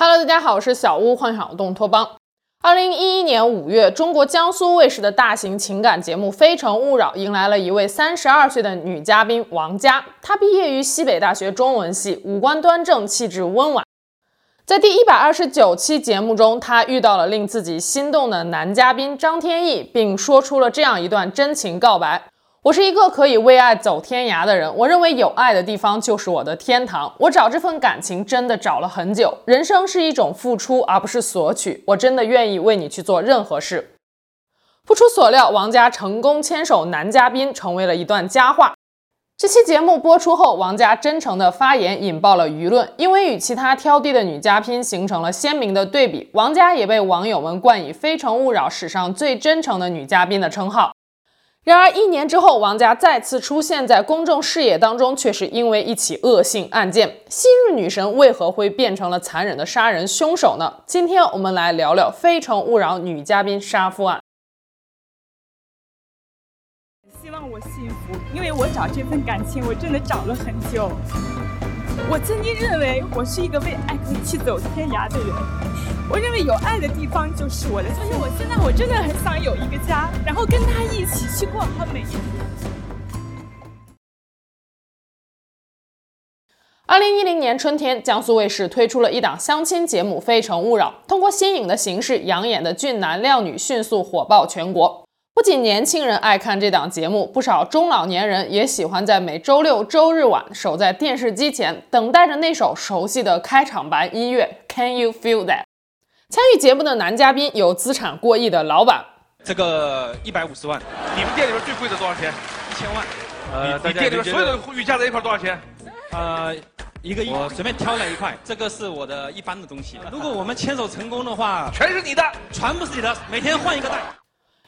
Hello，大家好，我是小屋幻想动托邦。二零一一年五月，中国江苏卫视的大型情感节目《非诚勿扰》迎来了一位三十二岁的女嘉宾王佳。她毕业于西北大学中文系，五官端正，气质温婉。在第一百二十九期节目中，她遇到了令自己心动的男嘉宾张天翼，并说出了这样一段真情告白。我是一个可以为爱走天涯的人，我认为有爱的地方就是我的天堂。我找这份感情真的找了很久。人生是一种付出，而不是索取。我真的愿意为你去做任何事。不出所料，王佳成功牵手男嘉宾，成为了一段佳话。这期节目播出后，王佳真诚的发言引爆了舆论，因为与其他挑剔的女嘉宾形成了鲜明的对比，王佳也被网友们冠以“非诚勿扰”史上最真诚的女嘉宾的称号。然而，一年之后，王佳再次出现在公众视野当中，却是因为一起恶性案件。昔日女神为何会变成了残忍的杀人凶手呢？今天我们来聊聊《非诚勿扰》女嘉宾杀夫案。希望我幸福，因为我找这份感情，我真的找了很久。我曾经认为我是一个为爱可以去走天涯的人，我认为有爱的地方就是我的，所以我现在我真的很想有一个家，然后跟他一起去过好每一天。二零一零年春天，江苏卫视推出了一档相亲节目《非诚勿扰》，通过新颖的形式，养眼的俊男靓女迅速火爆全国。不仅年轻人爱看这档节目，不少中老年人也喜欢在每周六周日晚守在电视机前，等待着那首熟悉的开场白音乐。Can you feel that？参与节目的男嘉宾有资产过亿的老板，这个一百五十万。你们店里边最贵的多少钱？一千万。呃，你店里边所有的玉加在一块多少钱？呃，一个亿。我随便挑了一块，这个是我的一般的东西。如果我们牵手成功的话，全是你的，全部是你的，每天换一个袋。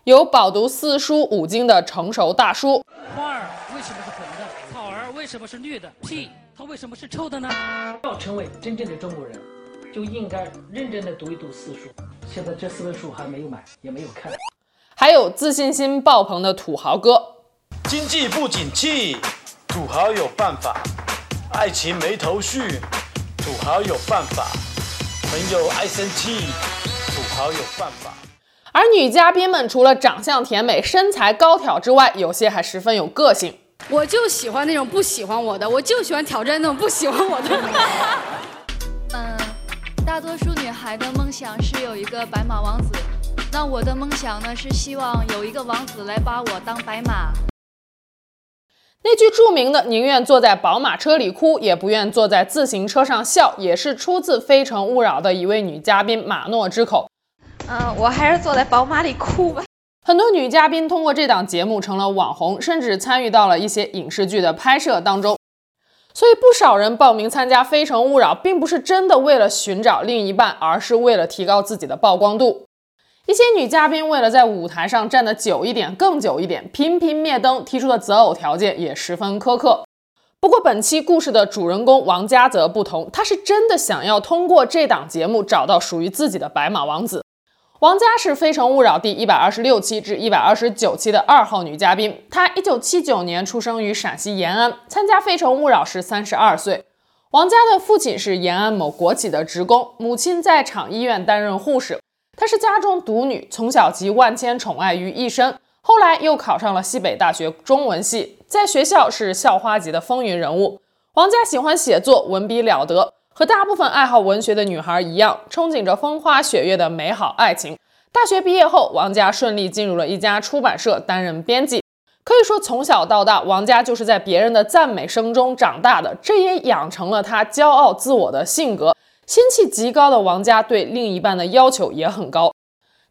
有饱读四书五经的成熟大叔。花儿为什么是红的？草儿为什么是绿的？屁，它为什么是臭的呢？要成为真正的中国人，就应该认真的读一读四书。现在这四本书还没有买，也没有看。还有自信心爆棚的土豪哥。经济不景气，土豪有办法；爱情没头绪，土豪有办法；朋友爱生气，土豪有办法。而女嘉宾们除了长相甜美、身材高挑之外，有些还十分有个性。我就喜欢那种不喜欢我的，我就喜欢挑战那种不喜欢我的。嗯，大多数女孩的梦想是有一个白马王子，那我的梦想呢是希望有一个王子来把我当白马。那句著名的“宁愿坐在宝马车里哭，也不愿坐在自行车上笑”，也是出自《非诚勿扰》的一位女嘉宾马诺之口。嗯，我还是坐在宝马里哭吧。很多女嘉宾通过这档节目成了网红，甚至参与到了一些影视剧的拍摄当中。所以不少人报名参加《非诚勿扰》，并不是真的为了寻找另一半，而是为了提高自己的曝光度。一些女嘉宾为了在舞台上站得久一点、更久一点，频频灭灯，提出的择偶条件也十分苛刻。不过本期故事的主人公王佳则不同，她是真的想要通过这档节目找到属于自己的白马王子。王佳是《非诚勿扰》第一百二十六期至一百二十九期的二号女嘉宾。她一九七九年出生于陕西延安，参加《非诚勿扰》时三十二岁。王佳的父亲是延安某国企的职工，母亲在厂医院担任护士。她是家中独女，从小集万千宠爱于一身。后来又考上了西北大学中文系，在学校是校花级的风云人物。王佳喜欢写作，文笔了得。和大部分爱好文学的女孩一样，憧憬着风花雪月的美好爱情。大学毕业后，王佳顺利进入了一家出版社担任编辑。可以说，从小到大，王佳就是在别人的赞美声中长大的，这也养成了她骄傲自我的性格。心气极高的王佳对另一半的要求也很高，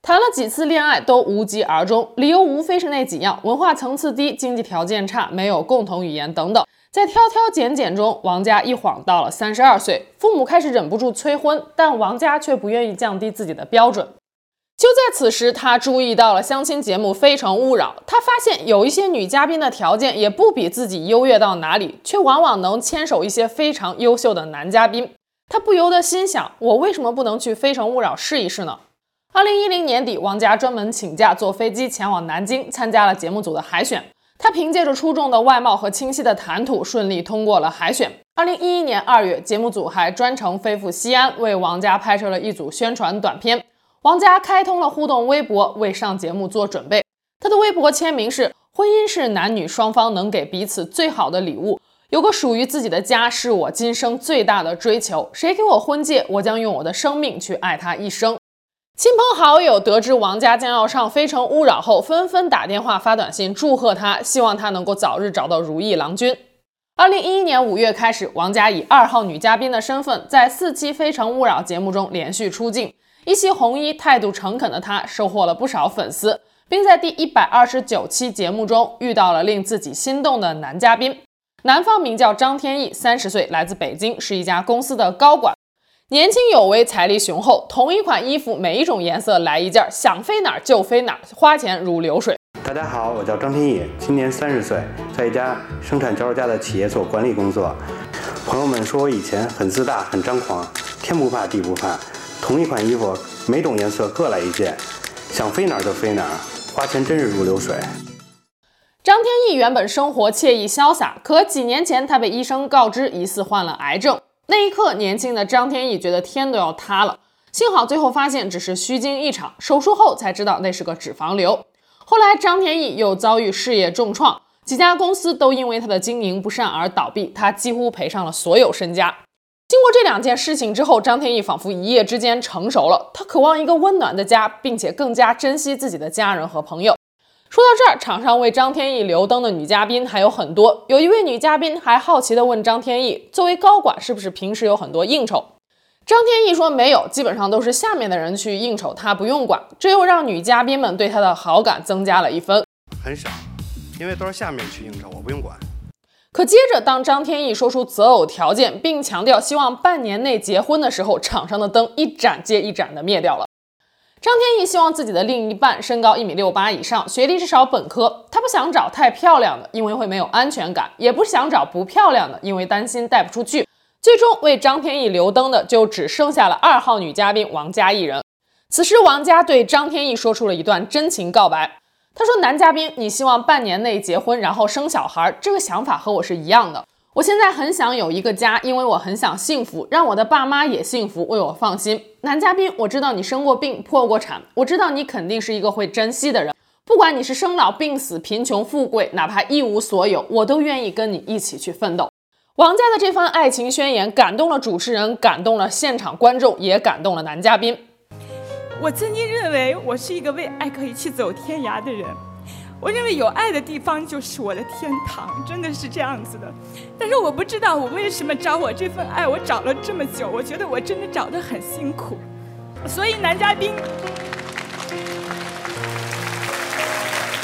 谈了几次恋爱都无疾而终，理由无非是那几样：文化层次低、经济条件差、没有共同语言等等。在挑挑拣拣中，王佳一晃到了三十二岁，父母开始忍不住催婚，但王佳却不愿意降低自己的标准。就在此时，他注意到了相亲节目《非诚勿扰》，他发现有一些女嘉宾的条件也不比自己优越到哪里，却往往能牵手一些非常优秀的男嘉宾。他不由得心想：我为什么不能去《非诚勿扰》试一试呢？二零一零年底，王佳专门请假坐飞机前往南京，参加了节目组的海选。他凭借着出众的外貌和清晰的谈吐，顺利通过了海选。二零一一年二月，节目组还专程飞赴西安，为王佳拍摄了一组宣传短片。王佳开通了互动微博，为上节目做准备。她的微博签名是：“婚姻是男女双方能给彼此最好的礼物，有个属于自己的家是我今生最大的追求。谁给我婚戒，我将用我的生命去爱他一生。”亲朋好友得知王佳将要上《非诚勿扰》后，纷纷打电话发短信祝贺她，希望她能够早日找到如意郎君。二零一一年五月开始，王佳以二号女嘉宾的身份，在四期《非诚勿扰》节目中连续出镜。一袭红衣、态度诚恳的她，收获了不少粉丝，并在第一百二十九期节目中遇到了令自己心动的男嘉宾。男方名叫张天翼，三十岁，来自北京，是一家公司的高管，年轻有为，财力雄厚。同一款衣服，每一种颜色来一件，想飞哪儿就飞哪儿，花钱如流水。大家好，我叫张天翼，今年三十岁，在一家生产脚手架的企业做管理工作。朋友们说我以前很自大、很张狂，天不怕地不怕。同一款衣服，每种颜色各来一件，想飞哪儿就飞哪儿，花钱真是如流水。张天翼原本生活惬意潇洒，可几年前他被医生告知疑似患了癌症，那一刻，年轻的张天翼觉得天都要塌了。幸好最后发现只是虚惊一场，手术后才知道那是个脂肪瘤。后来，张天翼又遭遇事业重创，几家公司都因为他的经营不善而倒闭，他几乎赔上了所有身家。经过这两件事情之后，张天翼仿佛一夜之间成熟了，他渴望一个温暖的家，并且更加珍惜自己的家人和朋友。说到这儿，场上为张天翼留灯的女嘉宾还有很多，有一位女嘉宾还好奇地问张天翼：“作为高管，是不是平时有很多应酬？”张天翼说没有，基本上都是下面的人去应酬，他不用管。这又让女嘉宾们对他的好感增加了一分。很少，因为都是下面去应酬，我不用管。可接着，当张天翼说出择偶条件，并强调希望半年内结婚的时候，场上的灯一盏接一盏的灭掉了。张天翼希望自己的另一半身高一米六八以上，学历至少本科。他不想找太漂亮的，因为会没有安全感；也不想找不漂亮的，因为担心带不出去。最终为张天翼留灯的就只剩下了二号女嘉宾王佳一人。此时，王佳对张天翼说出了一段真情告白。他说：“男嘉宾，你希望半年内结婚，然后生小孩，这个想法和我是一样的。我现在很想有一个家，因为我很想幸福，让我的爸妈也幸福，为我放心。”男嘉宾，我知道你生过病、破过产，我知道你肯定是一个会珍惜的人。不管你是生老病死、贫穷富贵，哪怕一无所有，我都愿意跟你一起去奋斗。王佳的这番爱情宣言感动了主持人，感动了现场观众，也感动了男嘉宾。我曾经认为我是一个为爱可以去走天涯的人，我认为有爱的地方就是我的天堂，真的是这样子的。但是我不知道我为什么找我这份爱，我找了这么久，我觉得我真的找得很辛苦。所以男嘉宾。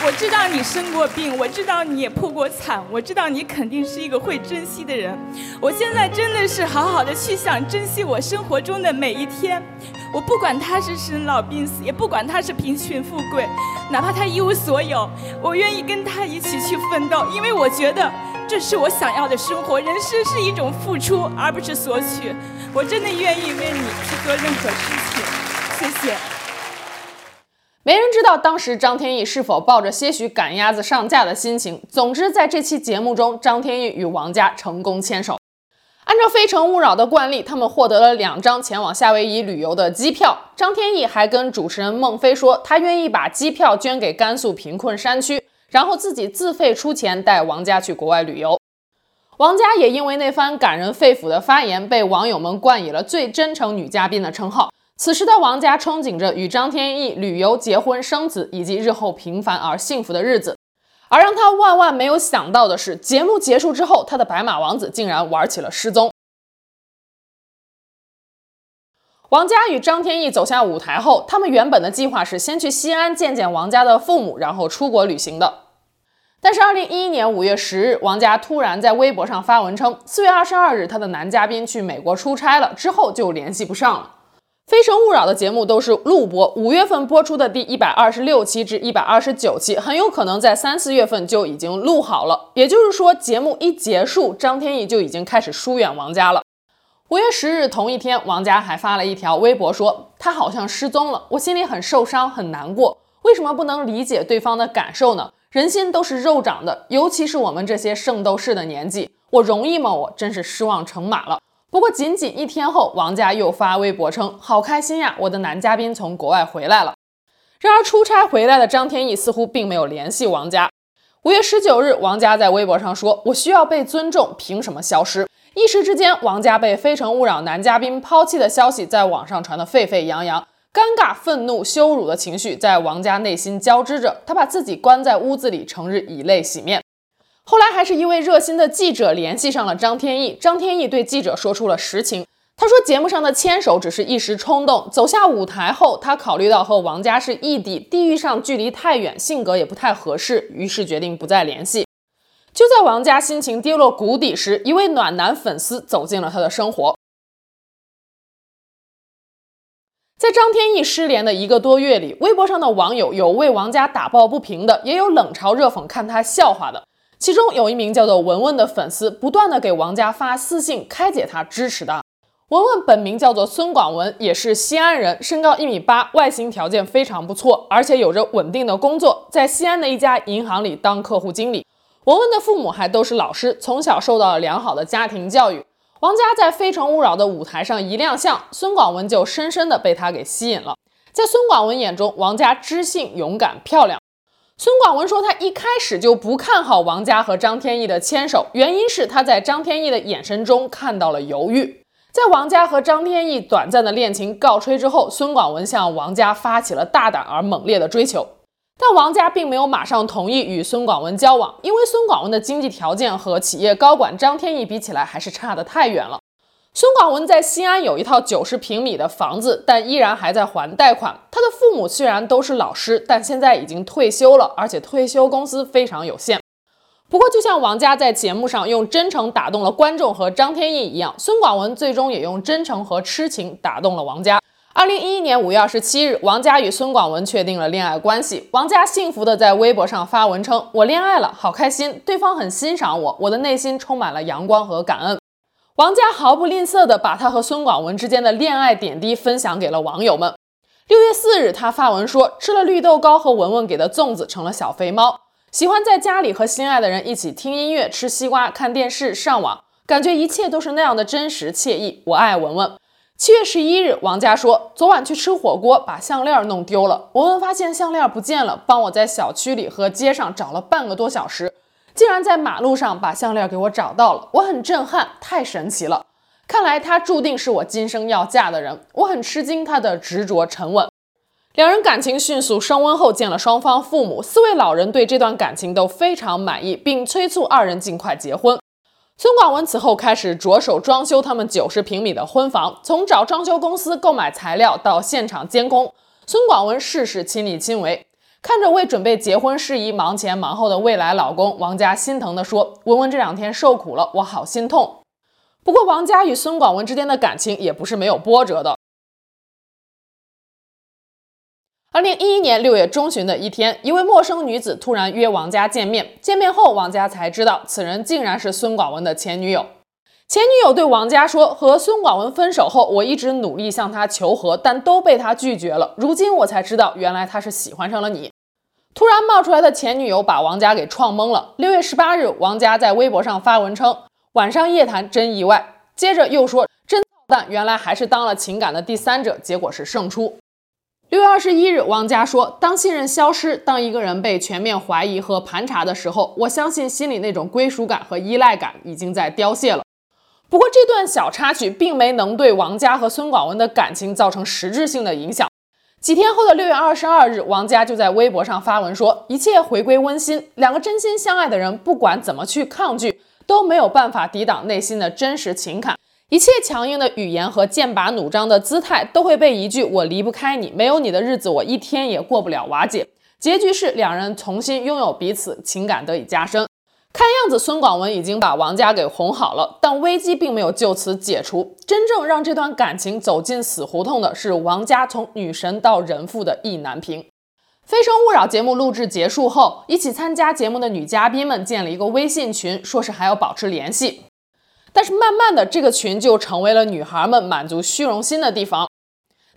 我知道你生过病，我知道你也破过产，我知道你肯定是一个会珍惜的人。我现在真的是好好的去想珍惜我生活中的每一天。我不管他是生老病死，也不管他是贫穷富贵，哪怕他一无所有，我愿意跟他一起去奋斗，因为我觉得这是我想要的生活。人生是一种付出，而不是索取。我真的愿意为你去做任何事情。谢谢。没人知道当时张天翼是否抱着些许赶鸭子上架的心情。总之，在这期节目中，张天翼与王佳成功牵手。按照《非诚勿扰》的惯例，他们获得了两张前往夏威夷旅游的机票。张天翼还跟主持人孟非说，他愿意把机票捐给甘肃贫困山区，然后自己自费出钱带王佳去国外旅游。王佳也因为那番感人肺腑的发言，被网友们冠以了最真诚女嘉宾的称号。此时的王佳憧憬着与张天翼旅游、结婚、生子，以及日后平凡而幸福的日子。而让他万万没有想到的是，节目结束之后，他的白马王子竟然玩起了失踪。王佳与张天翼走下舞台后，他们原本的计划是先去西安见见王佳的父母，然后出国旅行的。但是，二零一一年五月十日，王佳突然在微博上发文称，四月二十二日他的男嘉宾去美国出差了，之后就联系不上了。非诚勿扰的节目都是录播，五月份播出的第一百二十六期至一百二十九期，很有可能在三四月份就已经录好了。也就是说，节目一结束，张天翼就已经开始疏远王佳了。五月十日同一天，王佳还发了一条微博说：“他好像失踪了，我心里很受伤，很难过。为什么不能理解对方的感受呢？人心都是肉长的，尤其是我们这些圣斗士的年纪，我容易吗？我真是失望成马了。不过仅仅一天后，王佳又发微博称：“好开心呀，我的男嘉宾从国外回来了。”然而出差回来的张天翼似乎并没有联系王佳。五月十九日，王佳在微博上说：“我需要被尊重，凭什么消失？”一时之间，王佳被《非诚勿扰》男嘉宾抛弃的消息在网上传得沸沸扬扬，尴尬、愤怒、羞辱的情绪在王佳内心交织着，他把自己关在屋子里，成日以泪洗面。后来还是一位热心的记者联系上了张天翼，张天翼对记者说出了实情。他说节目上的牵手只是一时冲动，走下舞台后，他考虑到和王佳是异地，地域上距离太远，性格也不太合适，于是决定不再联系。就在王佳心情跌落谷底时，一位暖男粉丝走进了他的生活。在张天翼失联的一个多月里，微博上的网友有为王佳打抱不平的，也有冷嘲热讽看他笑话的。其中有一名叫做文文的粉丝，不断的给王佳发私信开解他、支持他。文文本名叫做孙广文，也是西安人，身高一米八，外形条件非常不错，而且有着稳定的工作，在西安的一家银行里当客户经理。文文的父母还都是老师，从小受到了良好的家庭教育。王佳在《非诚勿扰》的舞台上一亮相，孙广文就深深的被他给吸引了。在孙广文眼中，王佳知性、勇敢、漂亮。孙广文说，他一开始就不看好王佳和张天翼的牵手，原因是他在张天翼的眼神中看到了犹豫。在王佳和张天翼短暂的恋情告吹之后，孙广文向王佳发起了大胆而猛烈的追求，但王佳并没有马上同意与孙广文交往，因为孙广文的经济条件和企业高管张天翼比起来还是差得太远了。孙广文在西安有一套九十平米的房子，但依然还在还贷款。他的父母虽然都是老师，但现在已经退休了，而且退休工资非常有限。不过，就像王佳在节目上用真诚打动了观众和张天翼一样，孙广文最终也用真诚和痴情打动了王佳。二零一一年五月二十七日，王佳与孙广文确定了恋爱关系。王佳幸福地在微博上发文称：“我恋爱了，好开心，对方很欣赏我，我的内心充满了阳光和感恩。”王佳毫不吝啬地把他和孙广文之间的恋爱点滴分享给了网友们。六月四日，他发文说：“吃了绿豆糕和文文给的粽子，成了小肥猫。喜欢在家里和心爱的人一起听音乐、吃西瓜、看电视、上网，感觉一切都是那样的真实惬意。我爱文文。”七月十一日，王佳说：“昨晚去吃火锅，把项链弄丢了。文文发现项链不见了，帮我在小区里和街上找了半个多小时。”竟然在马路上把项链给我找到了，我很震撼，太神奇了！看来他注定是我今生要嫁的人。我很吃惊他的执着沉稳。两人感情迅速升温后，见了双方父母，四位老人对这段感情都非常满意，并催促二人尽快结婚。孙广文此后开始着手装修他们九十平米的婚房，从找装修公司购买材料到现场监工，孙广文事事亲力亲为。看着为准备结婚事宜忙前忙后的未来老公，王佳心疼地说：“文文这两天受苦了，我好心痛。”不过，王佳与孙广文之间的感情也不是没有波折的。二零一一年六月中旬的一天，一位陌生女子突然约王佳见面。见面后，王佳才知道此人竟然是孙广文的前女友。前女友对王佳说：“和孙广文分手后，我一直努力向他求和，但都被他拒绝了。如今我才知道，原来他是喜欢上了你。”突然冒出来的前女友把王佳给创懵了。六月十八日，王佳在微博上发文称：“晚上夜谈真意外。”接着又说：“真操蛋，原来还是当了情感的第三者，结果是胜出。”六月二十一日，王佳说：“当信任消失，当一个人被全面怀疑和盘查的时候，我相信心里那种归属感和依赖感已经在凋谢了。”不过，这段小插曲并没能对王佳和孙广文的感情造成实质性的影响。几天后的六月二十二日，王佳就在微博上发文说：“一切回归温馨，两个真心相爱的人，不管怎么去抗拒，都没有办法抵挡内心的真实情感。一切强硬的语言和剑拔弩张的姿态，都会被一句‘我离不开你，没有你的日子，我一天也过不了’瓦解。结局是两人重新拥有彼此，情感得以加深。”看样子，孙广文已经把王佳给哄好了，但危机并没有就此解除。真正让这段感情走进死胡同的是王佳从女神到人妇的意难平。《非诚勿扰》节目录制结束后，一起参加节目的女嘉宾们建了一个微信群，说是还要保持联系。但是慢慢的，这个群就成为了女孩们满足虚荣心的地方，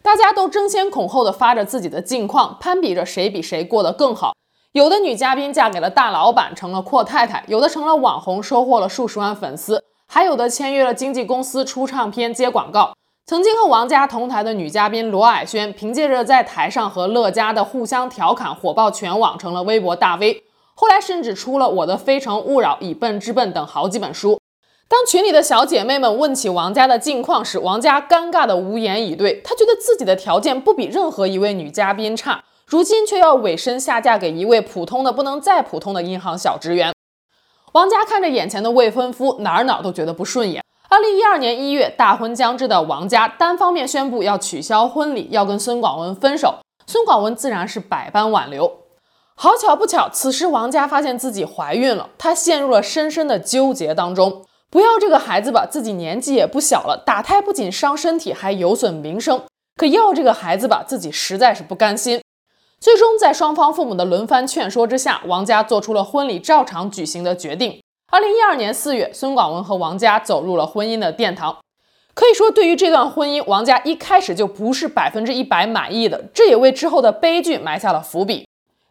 大家都争先恐后的发着自己的近况，攀比着谁比谁过得更好。有的女嘉宾嫁给了大老板，成了阔太太；有的成了网红，收获了数十万粉丝；还有的签约了经纪公司，出唱片、接广告。曾经和王家同台的女嘉宾罗蔼轩，凭借着在台上和乐嘉的互相调侃，火爆全网，成了微博大 V。后来甚至出了《我的非诚勿扰》《以笨治笨》等好几本书。当群里的小姐妹们问起王家的近况时，王家尴尬的无言以对。她觉得自己的条件不比任何一位女嘉宾差，如今却要委身下嫁给一位普通的不能再普通的银行小职员。王家看着眼前的未婚夫，哪儿哪儿都觉得不顺眼。二零一二年一月，大婚将至的王家单方面宣布要取消婚礼，要跟孙广文分手。孙广文自然是百般挽留。好巧不巧，此时王家发现自己怀孕了，她陷入了深深的纠结当中。不要这个孩子吧，自己年纪也不小了，打胎不仅伤身体，还有损名声。可要这个孩子吧，自己实在是不甘心。最终，在双方父母的轮番劝说之下，王家做出了婚礼照常举行的决定。二零一二年四月，孙广文和王家走入了婚姻的殿堂。可以说，对于这段婚姻，王家一开始就不是百分之一百满意的，这也为之后的悲剧埋下了伏笔。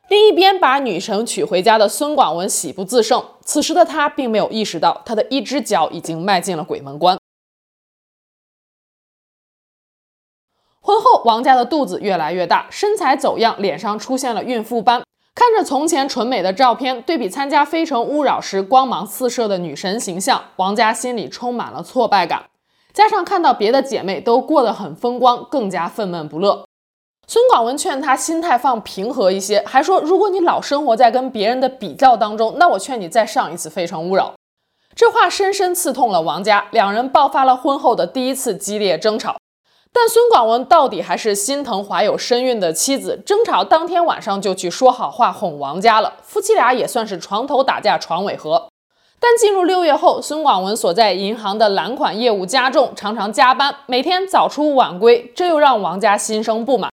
另一边，把女神娶回家的孙广文喜不自胜，此时的他并没有意识到，他的一只脚已经迈进了鬼门关。婚后，王家的肚子越来越大，身材走样，脸上出现了孕妇斑。看着从前纯美的照片，对比参加《非诚勿扰》时光芒四射的女神形象，王家心里充满了挫败感。加上看到别的姐妹都过得很风光，更加愤懑不乐。孙广文劝她心态放平和一些，还说如果你老生活在跟别人的比较当中，那我劝你再上一次《非诚勿扰》。这话深深刺痛了王家，两人爆发了婚后的第一次激烈争吵。但孙广文到底还是心疼怀有身孕的妻子，争吵当天晚上就去说好话哄王家了。夫妻俩也算是床头打架床尾和。但进入六月后，孙广文所在银行的揽款业务加重，常常加班，每天早出晚归，这又让王家心生不满。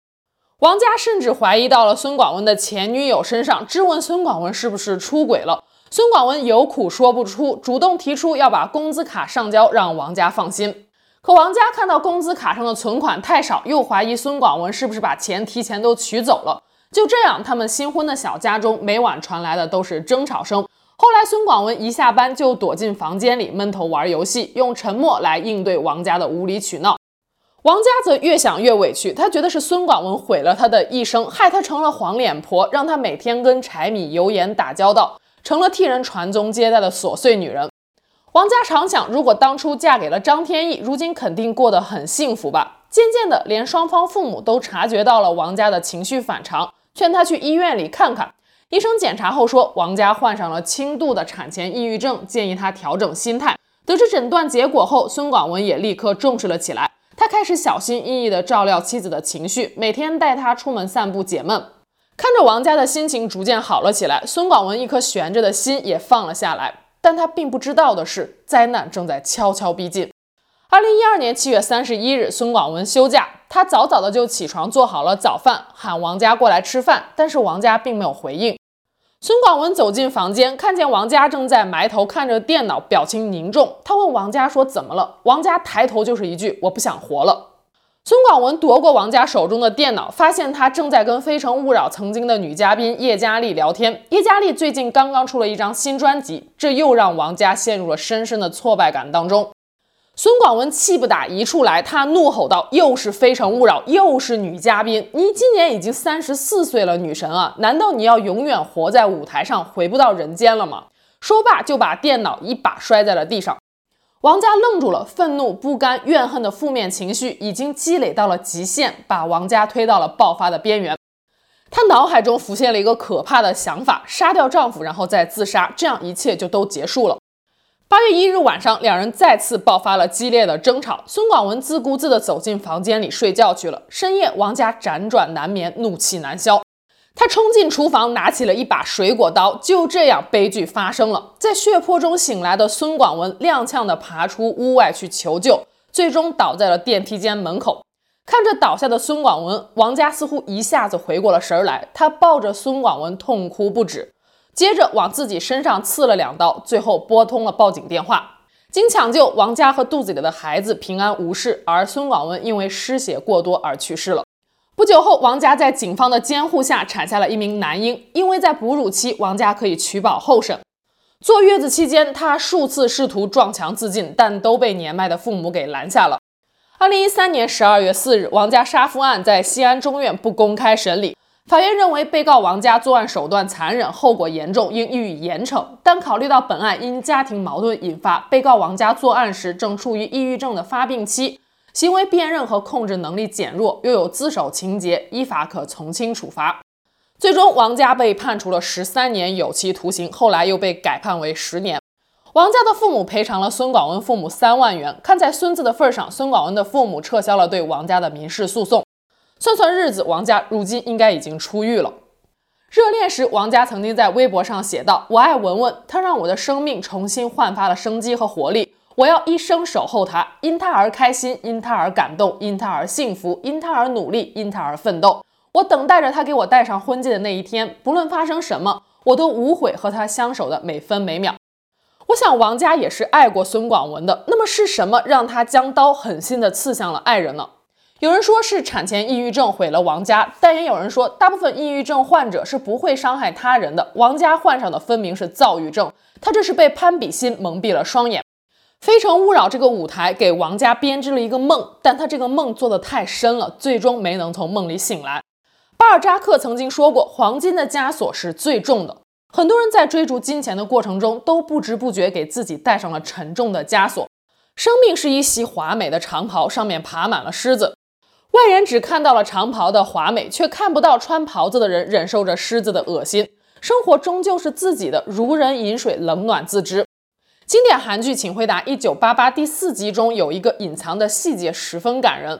王家甚至怀疑到了孙广文的前女友身上，质问孙广文是不是出轨了。孙广文有苦说不出，主动提出要把工资卡上交，让王家放心。可王佳看到工资卡上的存款太少，又怀疑孙广文是不是把钱提前都取走了。就这样，他们新婚的小家中每晚传来的都是争吵声。后来，孙广文一下班就躲进房间里闷头玩游戏，用沉默来应对王佳的无理取闹。王佳则越想越委屈，他觉得是孙广文毁了他的一生，害他成了黄脸婆，让他每天跟柴米油盐打交道，成了替人传宗接代的琐碎女人。王家常想，如果当初嫁给了张天翼，如今肯定过得很幸福吧。渐渐的，连双方父母都察觉到了王家的情绪反常，劝他去医院里看看。医生检查后说，王家患上了轻度的产前抑郁症，建议他调整心态。得知诊断结果后，孙广文也立刻重视了起来。他开始小心翼翼地照料妻子的情绪，每天带她出门散步解闷。看着王家的心情逐渐好了起来，孙广文一颗悬着的心也放了下来。但他并不知道的是，灾难正在悄悄逼近。二零一二年七月三十一日，孙广文休假，他早早的就起床做好了早饭，喊王佳过来吃饭，但是王佳并没有回应。孙广文走进房间，看见王佳正在埋头看着电脑，表情凝重。他问王佳说：“怎么了？”王佳抬头就是一句：“我不想活了。”孙广文夺过王佳手中的电脑，发现他正在跟《非诚勿扰》曾经的女嘉宾叶佳丽聊天。叶佳丽最近刚刚出了一张新专辑，这又让王佳陷入了深深的挫败感当中。孙广文气不打一处来，他怒吼道：“又是《非诚勿扰》，又是女嘉宾！你今年已经三十四岁了，女神啊，难道你要永远活在舞台上，回不到人间了吗？”说罢就把电脑一把摔在了地上。王家愣住了，愤怒、不甘、怨恨的负面情绪已经积累到了极限，把王家推到了爆发的边缘。她脑海中浮现了一个可怕的想法：杀掉丈夫，然后再自杀，这样一切就都结束了。八月一日晚上，两人再次爆发了激烈的争吵。孙广文自顾自地走进房间里睡觉去了。深夜，王家辗转难眠，怒气难消。他冲进厨房，拿起了一把水果刀。就这样，悲剧发生了。在血泊中醒来的孙广文踉跄地爬出屋外去求救，最终倒在了电梯间门口。看着倒下的孙广文，王家似乎一下子回过了神来。他抱着孙广文痛哭不止，接着往自己身上刺了两刀，最后拨通了报警电话。经抢救，王家和肚子里的孩子平安无事，而孙广文因为失血过多而去世了。不久后，王佳在警方的监护下产下了一名男婴。因为在哺乳期，王佳可以取保候审。坐月子期间，他数次试图撞墙自尽，但都被年迈的父母给拦下了。二零一三年十二月四日，王家杀夫案在西安中院不公开审理。法院认为，被告王佳作案手段残忍，后果严重，应予以严惩。但考虑到本案因家庭矛盾引发，被告王佳作案时正处于抑郁症的发病期。行为辨认和控制能力减弱，又有自首情节，依法可从轻处罚。最终，王家被判处了十三年有期徒刑，后来又被改判为十年。王家的父母赔偿了孙广文父母三万元。看在孙子的份上，孙广文的父母撤销了对王家的民事诉讼。算算日子，王家如今应该已经出狱了。热恋时，王家曾经在微博上写道：“我爱文文，她让我的生命重新焕发了生机和活力。”我要一生守候他，因他而开心，因他而感动，因他而幸福，因他而努力，因他而奋斗。我等待着他给我戴上婚戒的那一天，不论发生什么，我都无悔和他相守的每分每秒。我想王佳也是爱过孙广文的，那么是什么让他将刀狠心地刺向了爱人呢？有人说是产前抑郁症毁了王佳，但也有人说，大部分抑郁症患者是不会伤害他人的。王佳患上的分明是躁郁症，他这是被攀比心蒙蔽了双眼。《非诚勿扰》这个舞台给王家编织了一个梦，但他这个梦做得太深了，最终没能从梦里醒来。巴尔扎克曾经说过：“黄金的枷锁是最重的。”很多人在追逐金钱的过程中，都不知不觉给自己戴上了沉重的枷锁。生命是一袭华美的长袍，上面爬满了虱子。外人只看到了长袍的华美，却看不到穿袍子的人忍受着虱子的恶心。生活终究是自己的，如人饮水，冷暖自知。经典韩剧《请回答一九八八》第四集中有一个隐藏的细节十分感人。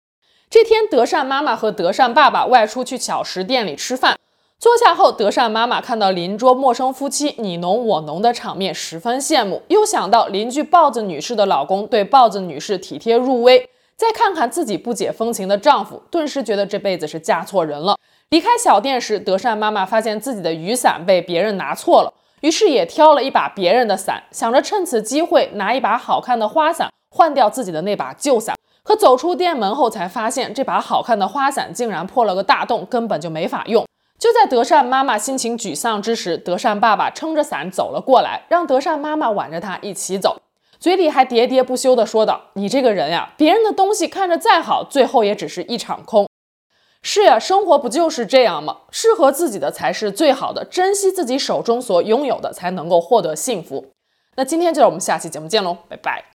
这天，德善妈妈和德善爸爸外出去巧食店里吃饭，坐下后，德善妈妈看到邻桌陌生夫妻你侬我侬的场面，十分羡慕，又想到邻居豹子女士的老公对豹子女士体贴入微，再看看自己不解风情的丈夫，顿时觉得这辈子是嫁错人了。离开小店时，德善妈妈发现自己的雨伞被别人拿错了。于是也挑了一把别人的伞，想着趁此机会拿一把好看的花伞换掉自己的那把旧伞。可走出店门后，才发现这把好看的花伞竟然破了个大洞，根本就没法用。就在德善妈妈心情沮丧之时，德善爸爸撑着伞走了过来，让德善妈妈挽着他一起走，嘴里还喋喋不休地说道：“你这个人呀，别人的东西看着再好，最后也只是一场空。”是呀，生活不就是这样吗？适合自己的才是最好的，珍惜自己手中所拥有的，才能够获得幸福。那今天就让我们下期节目见喽，拜拜。